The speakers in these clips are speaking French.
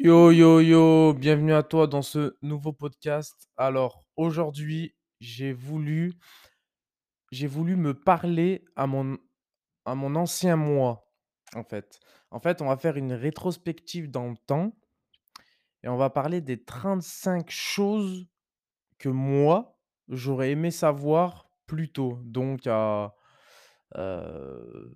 Yo, yo, yo, bienvenue à toi dans ce nouveau podcast. Alors, aujourd'hui, j'ai voulu, me parler à mon, ancien moi, en fait. En fait, on va faire une rétrospective dans le temps et on va parler des 35 choses que moi, j'aurais aimé savoir plus tôt. Donc, à, euh,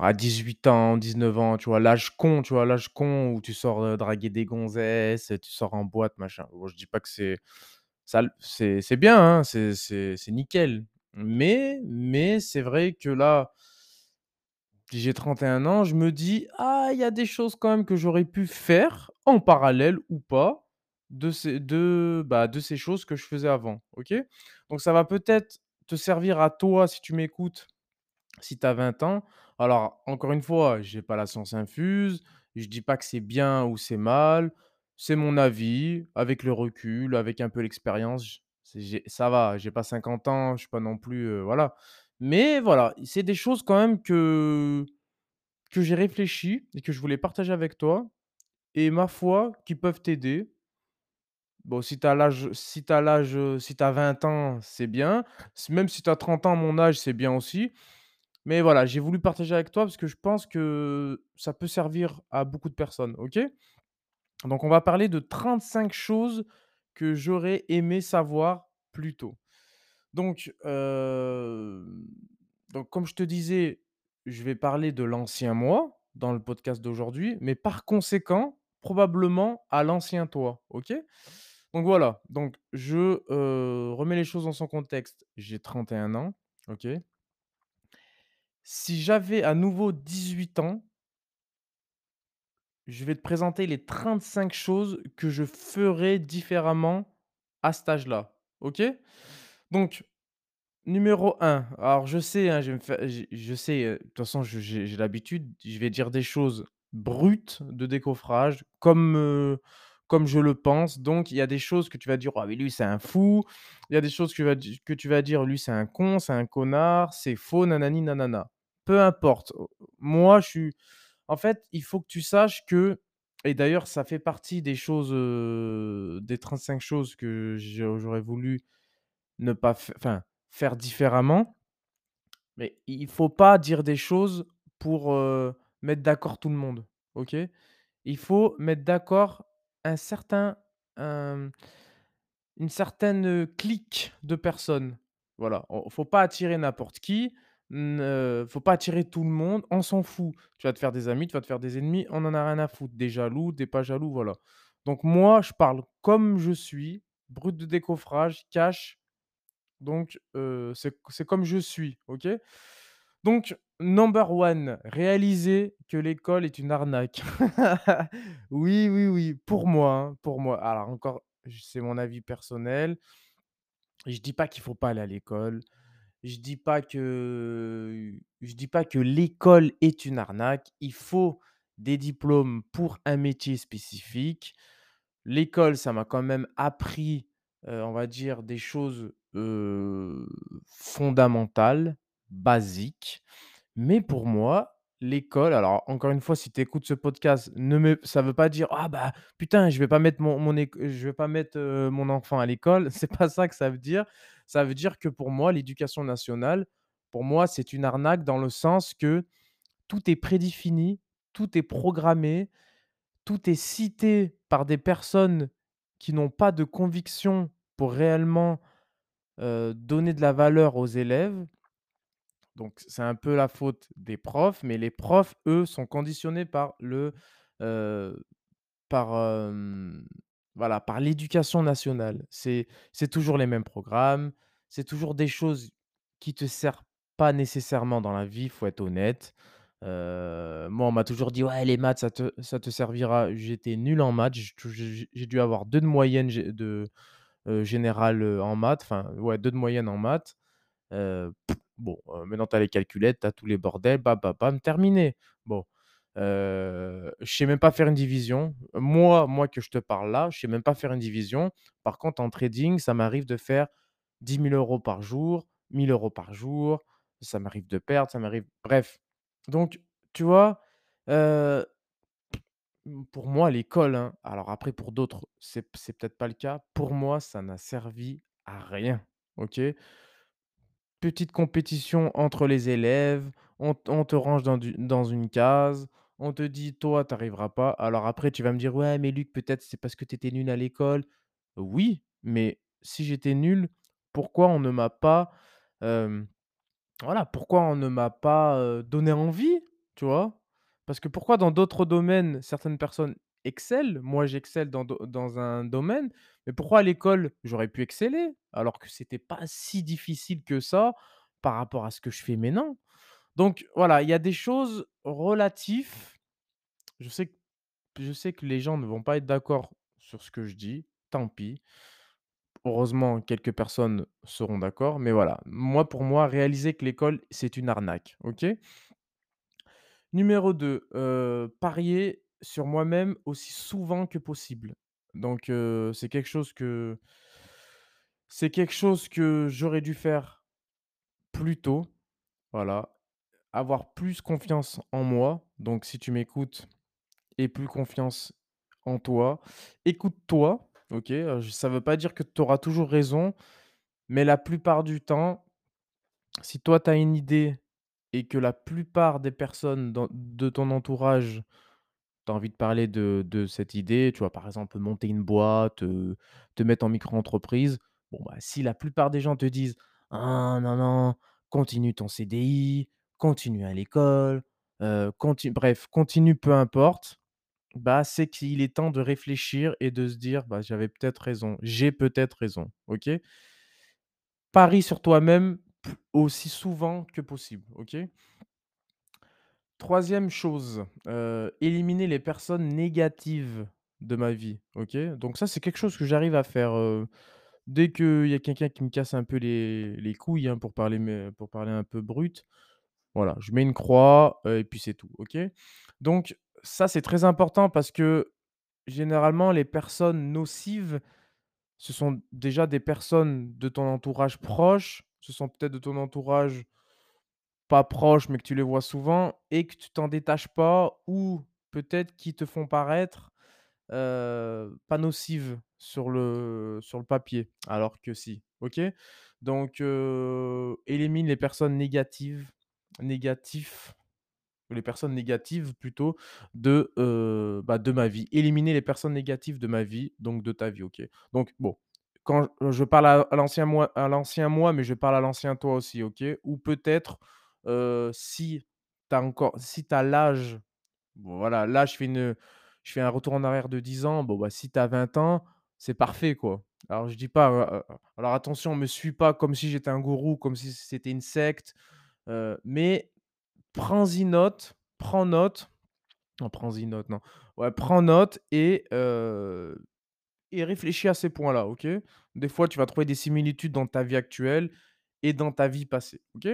à 18 ans, 19 ans, tu vois? L'âge con, tu vois? L'âge con où tu sors, heu, draguer des gonzesses, tu sors en boîte, machin. Bon, je dis pas que c'est c'est c'est bien, hein, c'est c'est c'est nickel. Mais mais c'est vrai que là, j'ai 31 ans, je me dis: «Ah, il y a des choses quand même que j'aurais pu faire en parallèle ou pas de ces de, bah, de ces choses que je faisais avant». OK? Donc ça va peut-être te servir à toi si tu m'écoutes si tu as 20 ans, alors encore une fois, j'ai pas la science infuse, je dis pas que c'est bien ou c'est mal, c'est mon avis, avec le recul, avec un peu l'expérience, ça va, j'ai pas 50 ans, je suis pas non plus, heu, voilà. Mais voilà, c'est des choses quand même que que j'ai réfléchi et que je voulais partager avec toi et ma foi, qui peuvent t'aider. Bon, si tu as l'âge si tu as l'âge, si tu as 20 ans, c'est bien. Même si tu as 30 ans, mon âge, c'est bien aussi. Mais voilà, j'ai voulu partager avec toi parce que je pense que ça peut servir à beaucoup de personnes, OK? Donc on va parler de 35 choses que j'aurais aimé savoir plus tôt. Donc, hem, donc comme je te disais, je vais parler de l'ancien moi dans le podcast d'aujourd'hui, mais par conséquent, probablement à l'ancien toi, OK? Donc voilà, donc je, heu, remets les choses dans son contexte. J'ai 31 ans, OK? Si j'avais à nouveau 18 ans, je vais te présenter les 35 choses que je ferais différemment à cet âge-là. OK? Donc, numéro un. alors je sais, hein, je je sais, de toute façon, j'ai l'habitude, je vais dire des choses brutes de décoffrage comme, comme je le pense. Donc il y a des choses que tu vas dire: «Ah mais lui, c'est un fou». Il y a des choses que tu vas di que tu vas dire: «Lui, c'est un con, c'est un connard, c'est faux, nanani nanana». Peu importe, moi, je suis en fait, il faut que tu saches que et d'ailleurs, ça fait partie des choses, heu, des 35 choses que j'aurais voulu ne pas enfin, faire différemment, mais il faut pas dire des choses pour, mettre d'accord tout le monde, OK? Il faut mettre d'accord un certain, une certaine, clique de personnes. Voilà, faut pas attirer n'importe qui, ne faut pas attirer tout le monde, on s'en fout. Tu vas te faire des amis, tu vas te faire des ennemis, on en a rien à foutre. Des jaloux, des pas jaloux, voilà. Donc moi, je parle comme je suis, brut de décoffrage, cash, donc c'est c'est comme je suis, OK? Donc number one, réaliser que l'école est une arnaque. Oui, oui, oui, pour moi, hein, pour moi. Alors encore, c'est mon avis personnel. Je dis pas qu'il faut pas aller à l'école. Je dis pas que dis pas que l'école est une arnaque. Il faut des diplômes pour un métier spécifique. L'école, ça m'a quand même appris, heu, on va dire des choses, heu, fondamentales, basiques. Mais pour moi, l'école alors encore une fois, si tu écoutes ce podcast, ne me ça veut pas dire: «Ah bah, putain, je vais pas mettre mon mon je vais pas mettre, mon enfant à l'école». C'est pas ça que ça veut dire. Ça veut dire que pour moi, l'éducation nationale, pour moi, c'est une arnaque dans le sens que tout est prédéfini, tout est programmé, tout est cité par des personnes qui n'ont pas de conviction pour réellement, donner de la valeur aux élèves. Donc c'est un peu la faute des profs, mais les profs, eux, sont conditionnés par le, par, voilà, par l'éducation nationale. C'est toujours les mêmes programmes, c'est toujours des choses qui te servent pas nécessairement dans la vie, il faut être honnête. Moi, on m'a toujours dit: «Ouais, les maths, ça te ça te servira». J'étais nul en maths, j'ai dû avoir 2 de moyenne de, heu, en maths, enfin, ouais, 2 de moyenne en maths. Bon, heu, maintenant tu as les calculettes, tu as tous les bordels, bam, bam, bam, terminé. Bon, heu, je sais même pas faire une division. Moi moi que je te parle là, je sais même pas faire une division. Par contre, en trading, ça m'arrive de faire dix mille euros par jour, 1 000 € par jour. Ça m'arrive de perdre, ça m'arrive bref. Donc, tu vois? Pour moi, l'école, hein, alors après pour d'autres, c'est peut-être pas le cas. Pour moi, ça n'a servi à rien, OK? Petite compétition entre les élèves, on te range dans une case, on te dit: «Toi, tu arriveras pas». Alors après, tu vas me dire: «Ouais, mais Luc, peut-être c'est parce que tu étais nul à l'école». Oui, mais si j'étais nul, pourquoi on ne m'a pas, voilà, pourquoi on ne m'a pas, donné envie, tu vois? Parce que pourquoi dans d'autres domaines, certaines personnes excellent, moi j'excelle dans un domaine, mais pourquoi à l'école, j'aurais pu exceller, alors que c'était pas si difficile que ça par rapport à ce que je fais maintenant? Donc voilà, il y a des choses relatifs. Je sais que les gens ne vont pas être d'accord sur ce que je dis, tant pis. Heureusement, quelques personnes seront d'accord, mais voilà. Moi, pour moi, réaliser que l'école, c'est une arnaque, OK? Numéro 2, heu, parier sur moi-même aussi souvent que possible. Donc c'est quelque chose que c'est quelque chose que j'aurais dû faire plus tôt, voilà. Avoir plus confiance en moi. Donc si tu m'écoutes, aie plus confiance en toi. Écoute-toi, OK? Ça veut pas dire que tu auras toujours raison, mais la plupart du temps, si toi tu as une idée et que la plupart des personnes de ton entourage, tu as envie de parler de cette idée, tu vois? Par exemple, monter une boîte, te mettre en micro-entreprise. Bon, bah, si la plupart des gens te disent: «Ah non, non, continue ton CDI, continue à l'école, heu, conti» bref, continue peu importe, bah, c'est qu'il est temps de réfléchir et de se dire: «Bah, j'avais peut-être raison, j'ai peut-être raison», OK? Parie sur toi-même aussi souvent que possible, OK? Troisième chose, heu, éliminer les personnes négatives de ma vie, OK? Donc ça, c'est quelque chose que j'arrive à faire, heu, dès qu'il y a quelqu'un qui me casse un peu les les couilles, hein, pour parler pour parler un peu brut, voilà, je mets une croix, heu, et puis c'est tout, OK? Donc ça, c'est très important parce que généralement, les personnes nocives, ce sont déjà des personnes de ton entourage proche, ce sont peut-être de ton entourage pas proche, mais que tu les vois souvent et que tu t'en détaches pas ou peut-être qui te font paraître, pas nocives sur le sur le papier, alors que si, OK? Donc élimine les personnes négatives négatifs les personnes négatives plutôt de, bah, de ma vie. Éliminer les personnes négatives de ma vie, donc de ta vie, OK? Donc bon, quand je parle à l'ancien moi à l'ancien moi, mais je parle à l'ancien toi aussi, OK? Ou peut-être, si tu as encore si tu l'âge, voilà, là je fais une je fais un retour en arrière de 10 ans, bon, bah, si tu as 20 ans, c'est parfait, quoi. Alors je dis pas, alors attention, me suis pas comme si j'étais un gourou, comme si c'était une secte, mais prends-y note, prends note, non prends-y note, non. Ouais, prends note et et réfléchis à ces points-là, OK? Des fois, tu vas trouver des similitudes dans ta vie actuelle et dans ta vie passée, OK?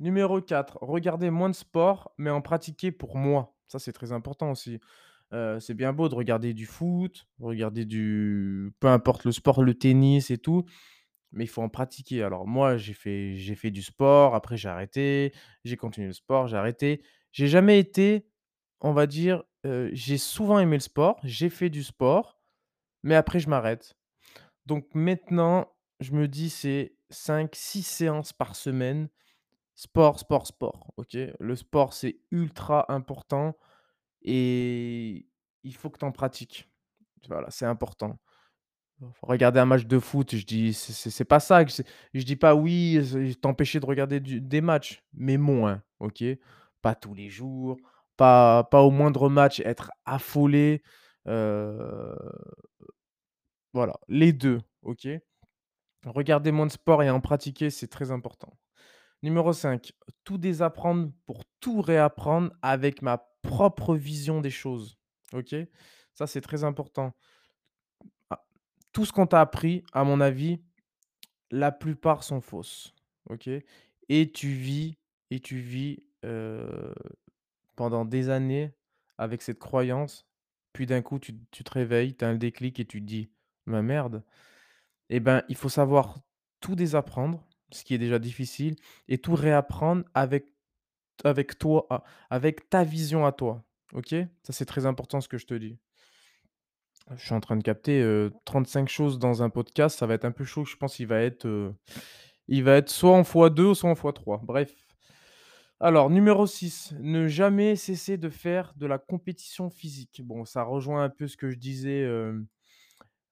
Numéro 4, regarder moins de sport, mais en pratiquer pour moi. Ça, c'est très important aussi. Heu, c'est bien beau de regarder du foot, regarder du peu importe le sport, le tennis et tout, mais il faut en pratiquer. Alors moi, j'ai fait j'ai fait du sport, après j'ai arrêté, j'ai continué le sport, j'ai arrêté. J'ai jamais été, on va dire, heu, j'ai souvent aimé le sport, j'ai fait du sport, mais après je m'arrête. Donc maintenant, je me dis c'est cinq, six séances par semaine, sport, sport, sport, OK? Le sport, c'est ultra important et il faut que tu en pratiques. Voilà, c'est important. Regarder un match de foot, je dis c'est pas ça c'est je dis pas: «Oui, t'empêcher de regarder des matchs», mais moins, OK? Pas tous les jours, pas pas au moindre match être affolé, heu, voilà, les 2, OK? Regarder moins de sport et en pratiquer, c'est très important. Numéro 5, tout désapprendre pour tout réapprendre avec ma propre vision des choses, OK? Ça, c'est très important. Ah, tout ce qu'on t'a appris, à mon avis, la plupart sont fausses, OK? Et tu vis et tu vis, pendant des années avec cette croyance, puis d'un coup tu te réveilles, tu as un déclic et tu te dis: «Mais merde» et ben, il faut savoir tout désapprendre, ce qui est déjà difficile et tout réapprendre avec avec toi, a avec ta vision à toi. OK? Ça, c'est très important ce que je te dis. Je suis en train de capter, heu, 35 choses dans un podcast, ça va être un peu chaud, je pense il va être, il va être soit en fois 2 ou soit en fois 3. Bref. Alors numéro 6, ne jamais cesser de faire de la compétition physique. Bon, ça rejoint un peu ce que je disais,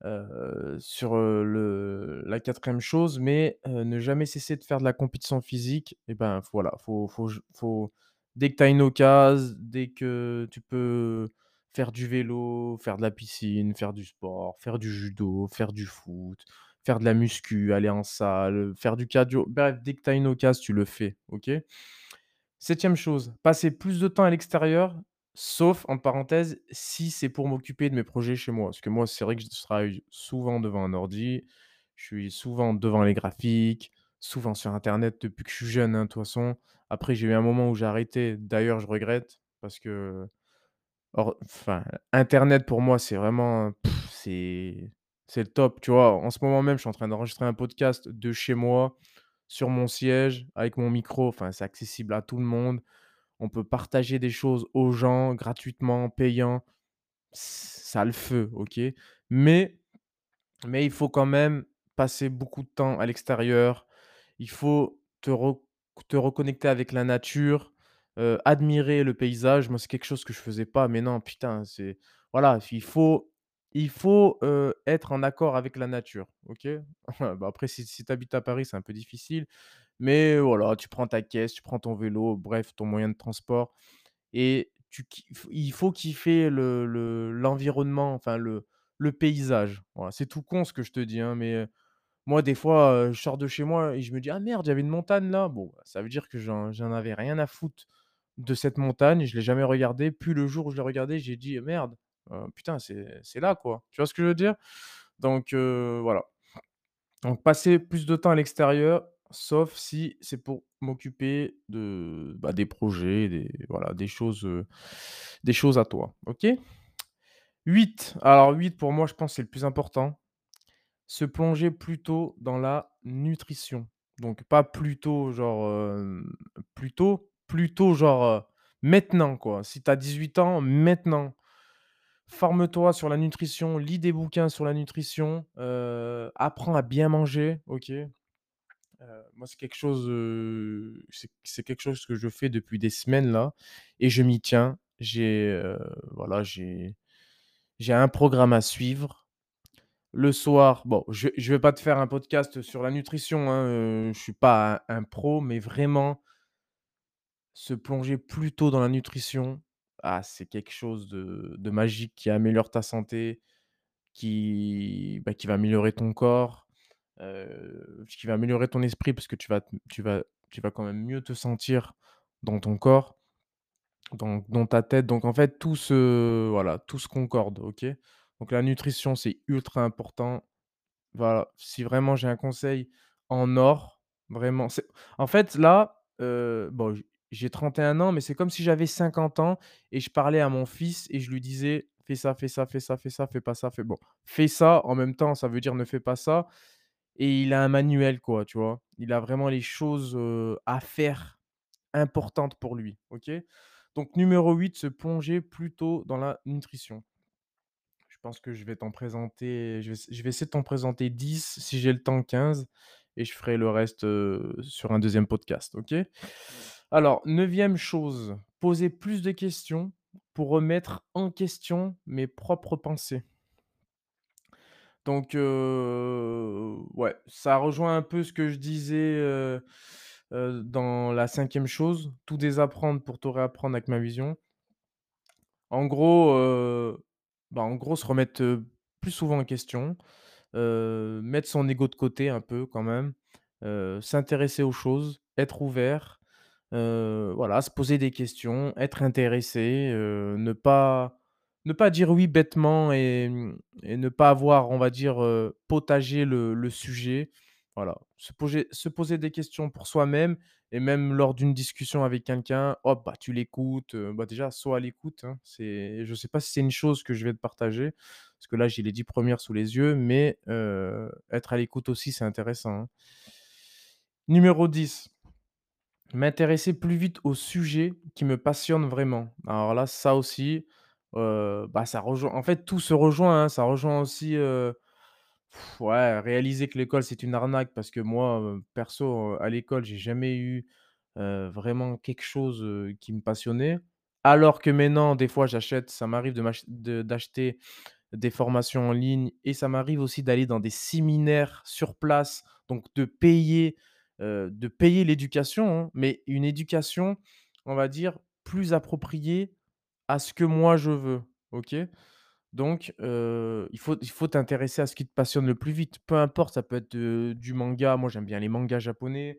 heu, sur, le la quatrième chose, mais ne jamais cesser de faire de la compétition physique et ben, voilà, faut faut faut dès que tu as une occasion, dès que tu peux faire du vélo, faire de la piscine, faire du sport, faire du judo, faire du foot, faire de la muscu, aller en salle, faire du cardio, bref, dès que tu as une occasion, tu le fais, OK? Septième chose, passer plus de temps à l'extérieur, sauf, entre parenthèses, si c'est pour m'occuper de mes projets chez moi. Parce que moi, c'est vrai que je travaille souvent devant un ordi, je suis souvent devant les graphiques, souvent sur internet depuis que je suis jeune, hein, de toute façon. Après, j'ai eu un moment où j'ai arrêté, d'ailleurs, je regrette parce que enfin, internet pour moi, c'est vraiment, c'est le top, tu vois? En ce moment même, je suis en train d'enregistrer un podcast de chez moi, sur mon siège, avec mon micro, enfin, c'est accessible à tout le monde. On peut partager des choses aux gens gratuitement, payant. Ça le feu, OK? Mais mais il faut quand même passer beaucoup de temps à l'extérieur. Il faut te te reconnecter avec la nature, admirer le paysage. Moi, c'est quelque chose que je faisais pas, mais non, putain, c'est voilà, il faut il faut, être en accord avec la nature, OK? Bah, après si si tu habites à Paris, c'est un peu difficile, mais voilà, tu prends ta caisse, tu prends ton vélo, bref, ton moyen de transport et tu il faut kiffer le le l'environnement, enfin le le paysage. Voilà, c'est tout con ce que je te dis, hein, mais moi des fois, je sors de chez moi et je me dis: «Ah merde, il y avait une montagne là». Bon, bah, ça veut dire que j'en avais rien à foutre de cette montagne, je l'ai jamais regardée. Puis le jour où je l'ai regardée, j'ai dit: «Merde, heu, putain, c'est là, quoi». Tu vois ce que je veux dire? Donc voilà. Donc passer plus de temps à l'extérieur, sauf si c'est pour m'occuper de, bah, des projets, des voilà, des choses, des choses à toi, OK? 8. alors 8 pour moi, je pense, c'est le plus important, se plonger plutôt dans la nutrition. Donc pas plutôt genre, hem, plus tôt, plutôt genre, maintenant quoi. Si tu as 18 ans, maintenant. Forme-toi sur la nutrition, lis des bouquins sur la nutrition, apprends à bien manger, OK? Heu, moi, c'est quelque chose, heu, c'est quelque chose que je fais depuis des semaines là et je m'y tiens. J'ai, heu, voilà, j'ai j'ai un programme à suivre. Le soir, bon, je je vais pas te faire un podcast sur la nutrition, hein, heu, je suis pas un pro, mais vraiment se plonger plus tôt dans la nutrition, ah, c'est quelque chose de de magique qui améliore ta santé, qui, bah, qui va améliorer ton corps, heu, qui va améliorer ton esprit parce que tu vas tu vas tu vas quand même mieux te sentir dans ton corps, dans ta tête. Donc en fait, tout se voilà, tout se concorde, OK? Donc la nutrition, c'est ultra important. Voilà, si vraiment j'ai un conseil en or, vraiment, en fait, là, bon, j'ai 31 ans, mais c'est comme si j'avais 50 ans et je parlais à mon fils et je lui disais: «Fais ça, fais ça, fais ça, fais ça, fais pas ça, fais» bon, fais ça, en même temps, ça veut dire ne fais pas ça et il a un manuel, quoi, tu vois? Il a vraiment les choses, à faire importantes pour lui, OK? Donc numéro 8, se plonger plutôt dans la nutrition. Je pense que je vais t'en présenter je vais essayer de t'en présenter 10, si j'ai le temps 15 et je ferai le reste, sur un deuxième podcast, OK? Alors, neuvième chose, poser plus de questions pour remettre en question mes propres pensées. Donc ouais, ça rejoint un peu ce que je disais, dans la cinquième chose, tout désapprendre pour tout réapprendre avec ma vision. En gros, bah, en gros, se remettre, plus souvent en question, mettre son ego de côté un peu quand même, s'intéresser aux choses, être ouvert, voilà, se poser des questions, être intéressé, ne pas ne pas dire oui bêtement et ne pas avoir, on va dire, heu, potagé le sujet. Voilà, se poser se poser des questions pour soi-même et même lors d'une discussion avec quelqu'un, hop, bah, tu l'écoutes, heu, bah, déjà, sois à l'écoute, hein. C'est je sais pas si c'est une chose que je vais te partager, parce que là, j'ai les 10 premières sous les yeux, mais heu, être à l'écoute aussi, c'est intéressant, hein. Numéro 10, M'intéresser plus vite aux sujets qui me passionnent vraiment. Alors là, ça aussi, bah, ça rejoint en fait, tout se rejoint, hein. Ça rejoint aussi, ouais, réaliser que l'école, c'est une arnaque parce que moi, perso, à l'école, j'ai jamais eu, vraiment quelque chose, qui me passionnait. Alors que maintenant, des fois, j'achète ça m'arrive de d'acheter des formations en ligne et ça m'arrive aussi d'aller dans des séminaires sur place, donc de payer, de payer l'éducation, hein, mais une éducation, on va dire, plus appropriée à ce que moi je veux, OK? Donc il faut t'intéresser à ce qui te passionne le plus vite. Peu importe, ça peut être, du manga, moi j'aime bien les mangas japonais,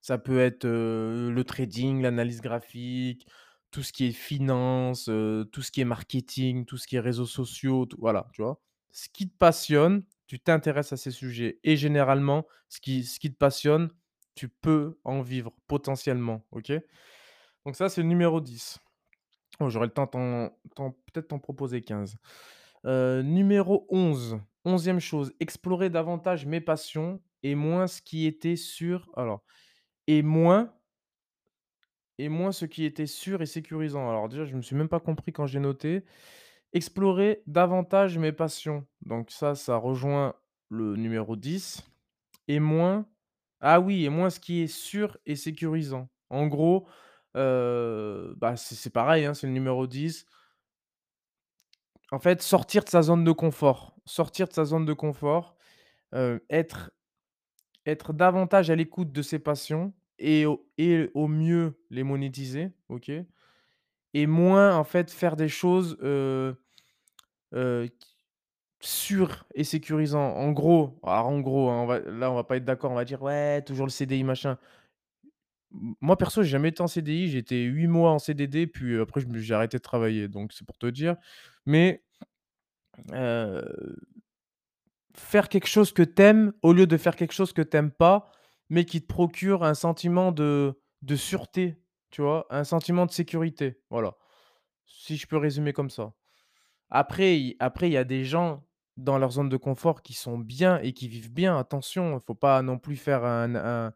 ça peut être, le trading, l'analyse graphique, tout ce qui est finance, tout ce qui est marketing, tout ce qui est réseaux sociaux, voilà, tu vois? Ce qui te passionne, tu t'intéresses à ces sujets et généralement, ce qui ce qui te passionne, tu peux en vivre potentiellement, OK? Donc ça, c'est le numéro 10. Oh, j'aurais le temps peut-être t'en proposer 15. Heu, numéro 11, onzième chose, explorer davantage mes passions et moins ce qui était sûr alors et moins et moins ce qui était sûr et sécurisant. Alors déjà, je me suis même pas compris quand j'ai noté. Explorer davantage mes passions. Donc ça, ça rejoint le numéro 10 et moins ah oui et moins ce qui est sûr et sécurisant. En gros, heu, bah, c'est pareil, hein, c'est le numéro 10. En fait, sortir de sa zone de confort. Sortir de sa zone de confort, heu, être être davantage à l'écoute de ses passions et au et au mieux les monétiser, OK? Et moins, en fait, faire des choses, qui sûres et sécurisant. En gros, alors en gros, hein, on va là, on va pas être d'accord, on va dire: «Ouais, toujours le CDI, machin». Moi perso, j'ai jamais été en CDI, j'ai été 8 mois en CDD, puis, après j'ai arrêté de travailler, donc c'est pour te dire. Mais, faire quelque chose que tu aimes, au lieu de faire quelque chose que tu aimes pas, mais qui te procure un sentiment de de sûreté, tu vois? Un sentiment de sécurité, voilà. Si je peux résumer comme ça. Après il après y a des gens dans leur zone de confort qui sont bien et qui vivent bien, attention, faut pas non plus faire un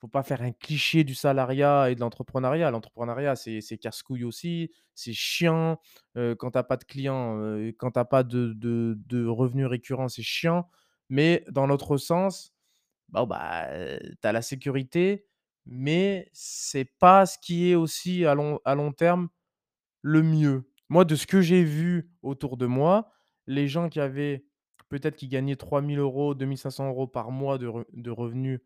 faut pas faire un cliché du salariat et de l'entrepreneuriat. L'entrepreneuriat, c'est casse-couille aussi, c'est chiant, quand tu as pas de clients, quand tu as pas de de revenus récurrents, c'est chiant. Mais dans l'autre sens, bah, heu, tu as la sécurité, mais c'est pas ce qui est aussi à long à long terme le mieux. Moi, de ce que j'ai vu autour de moi, les gens qui avaient peut-être qui gagnaient 3 000 €, 2 500 € par mois de de revenus,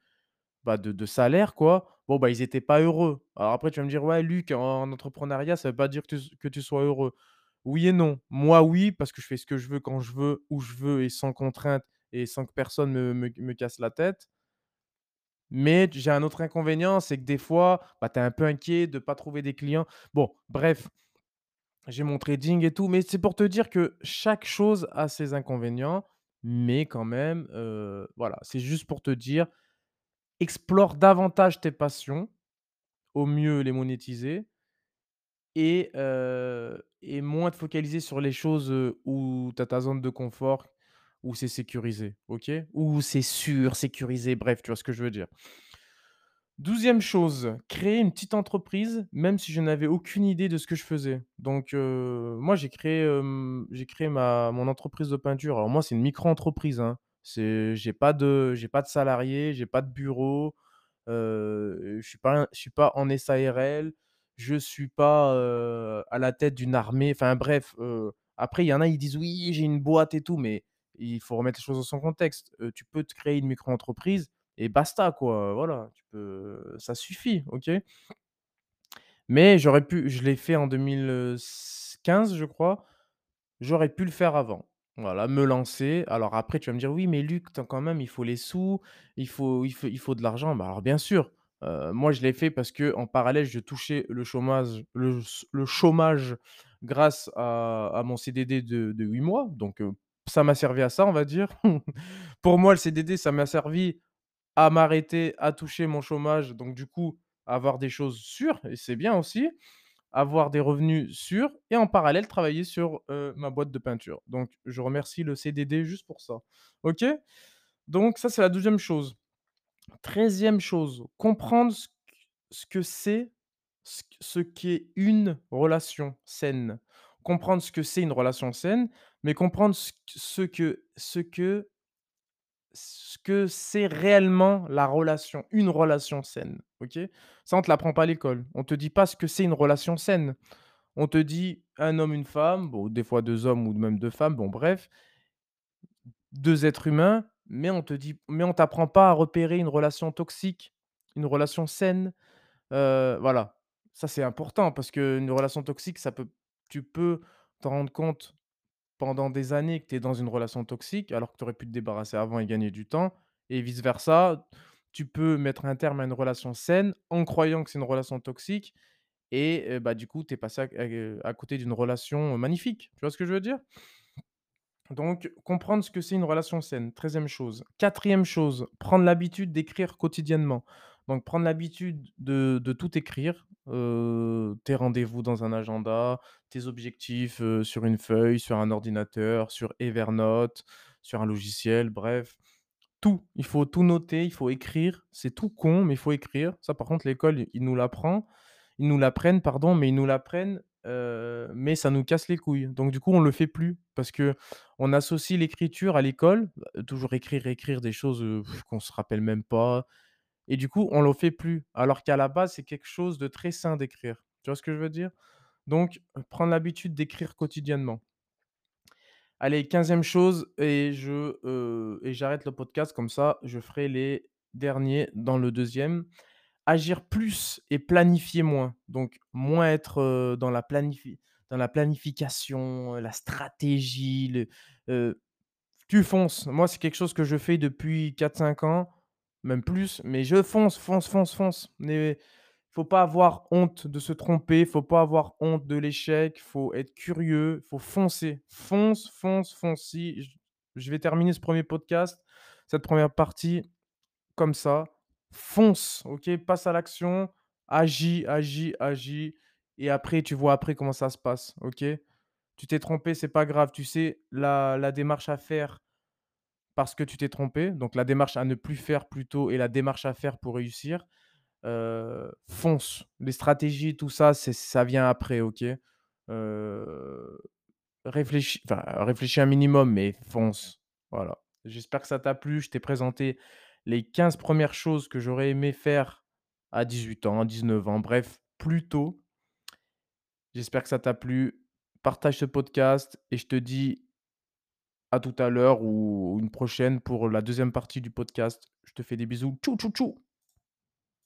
bah, de salaire quoi, bon, bah, ils étaient pas heureux. Alors après tu vas me dire: «Ouais Luc, en entrepreneuriat, ça veut pas dire que tu que tu sois heureux». Oui et non. Moi oui, parce que je fais ce que je veux, quand je veux, où je veux et sans contrainte et sans que personne me me casse la tête. Mais j'ai un autre inconvénient, c'est que des fois, bah, tu es un peu inquiet de pas trouver des clients. Bon, bref, j'ai mon trading et tout, mais c'est pour te dire que chaque chose a ses inconvénients, mais quand même, voilà, c'est juste pour te dire, explore davantage tes passions, au mieux les monétiser et et moins te focaliser sur les choses, où tu as ta zone de confort, où c'est sécurisé, OK? Où c'est sûr, sécurisé, bref, tu vois ce que je veux dire. Douzième chose, créer une petite entreprise, même si je n'avais aucune idée de ce que je faisais. Donc, moi j'ai créé, j'ai créé ma mon entreprise de peinture. Alors moi, c'est une micro-entreprise, hein. C'est j'ai pas de j'ai pas de salariés, j'ai pas de bureau, heu, je suis pas je suis pas en SARL, je suis pas, heu, à la tête d'une armée. Enfin bref, heu, après il y en a, ils disent: «Oui, j'ai une boîte et tout», mais il faut remettre les choses dans son contexte. Tu peux te créer une micro-entreprise et basta quoi, voilà, tu peux ça suffit, OK? Mais j'aurais pu je l'ai fait en 2015 je crois, j'aurais pu le faire avant. Voilà, me lancer. Alors après tu vas me dire: «Oui mais Luc, quand même, il faut les sous, il faut il faut il faut de l'argent». Bah, alors bien sûr, moi je l'ai fait parce que en parallèle je touchais le chômage le chômage grâce à mon CDD de de 8 mois, donc ça m'a servi à ça, on va dire. Pour moi, le CDD, ça m'a servi à m'arrêter, à toucher mon chômage, donc du coup, avoir des choses sûres et c'est bien aussi. Avoir des revenus sûrs et en parallèle travailler sur, ma boîte de peinture. Donc je remercie le CDD juste pour ça. OK? Donc ça, c'est la douzième chose. Treizième chose, comprendre ce que c'est, ce qu'est une relation saine. Comprendre ce que c'est une relation saine, mais comprendre ce que ce que ce que c'est réellement la relation, une relation saine, OK? Ça, on te l'apprend pas à l'école. On te dit pas ce que c'est une relation saine. On te dit: «Un homme, une femme», bon, des fois 2 hommes ou même 2 femmes, bon bref 2 êtres humains, mais on te dit mais on t'apprend pas à repérer une relation toxique, une relation saine, heu, voilà. Ça, c'est important parce qu'une relation toxique, ça peut tu peux t'en rendre compte pendant des années que tu es dans une relation toxique, alors que tu aurais pu te débarrasser avant et gagner du temps et vice versa. Tu peux mettre un terme à une relation saine en croyant que c'est une relation toxique et heu, bah, du coup, tu es passé à côté d'une relation magnifique. Tu vois ce que je veux dire? Donc comprendre ce que c'est une relation saine, 13e chose. 4e chose, prendre l'habitude d'écrire quotidiennement. Donc prendre l'habitude de de tout écrire, tes rendez-vous dans un agenda, tes objectifs, sur une feuille, sur un ordinateur, sur Evernote, sur un logiciel, bref. Tout, il faut tout noter, il faut écrire. C'est tout con, mais il faut écrire. Ça, par contre, l'école, ils nous l'apprend ils nous l'apprennent, pardon, mais ils nous l'apprennent, mais ça nous casse les couilles. Donc du coup, on le fait plus parce qu'on associe l'écriture à l'école, bah, toujours écrire, écrire des choses, heu, qu'on se rappelle même pas et du coup, on le fait plus. Alors qu'à la base, c'est quelque chose de très sain d'écrire. Tu vois ce que je veux dire? Donc prendre l'habitude d'écrire quotidiennement. Allez, 15e chose et j'arrête le podcast comme ça, je ferai les derniers dans le 2e. Agir plus et planifier moins. Donc moins être, dans la planifi dans la planification, la stratégie, tu fonces. Moi, c'est quelque chose que je fais depuis 4-5 ans, même plus, mais je fonce, fonce, fonce, fonce. Mais faut pas avoir honte de se tromper, faut pas avoir honte de l'échec, faut être curieux, faut foncer. Fonce, fonce, fonce. Si je vais terminer ce 1er podcast, cette 1re partie comme ça. Fonce, OK? Passe à l'action, agis, agis, agis et après tu vois après comment ça se passe, OK? Tu t'es trompé, c'est pas grave. Tu sais la la démarche à faire parce que tu t'es trompé, donc la démarche à ne plus faire plutôt et la démarche à faire pour réussir. Heu, fonce. Les stratégies, tout ça, c'est ça vient après, OK? Heu, réfléchis réfléchis un minimum, mais fonce. Voilà. J'espère que ça t'a plu. Je t'ai présenté les 15 1res choses que j'aurais aimé faire à 18 ans, 19 ans, bref, plus tôt. J'espère que ça t'a plu. Partage ce podcast et je te dis à tout à l'heure ou une prochaine pour la 2e partie du podcast. Je te fais des bisous. Tchou, tchou, tchou!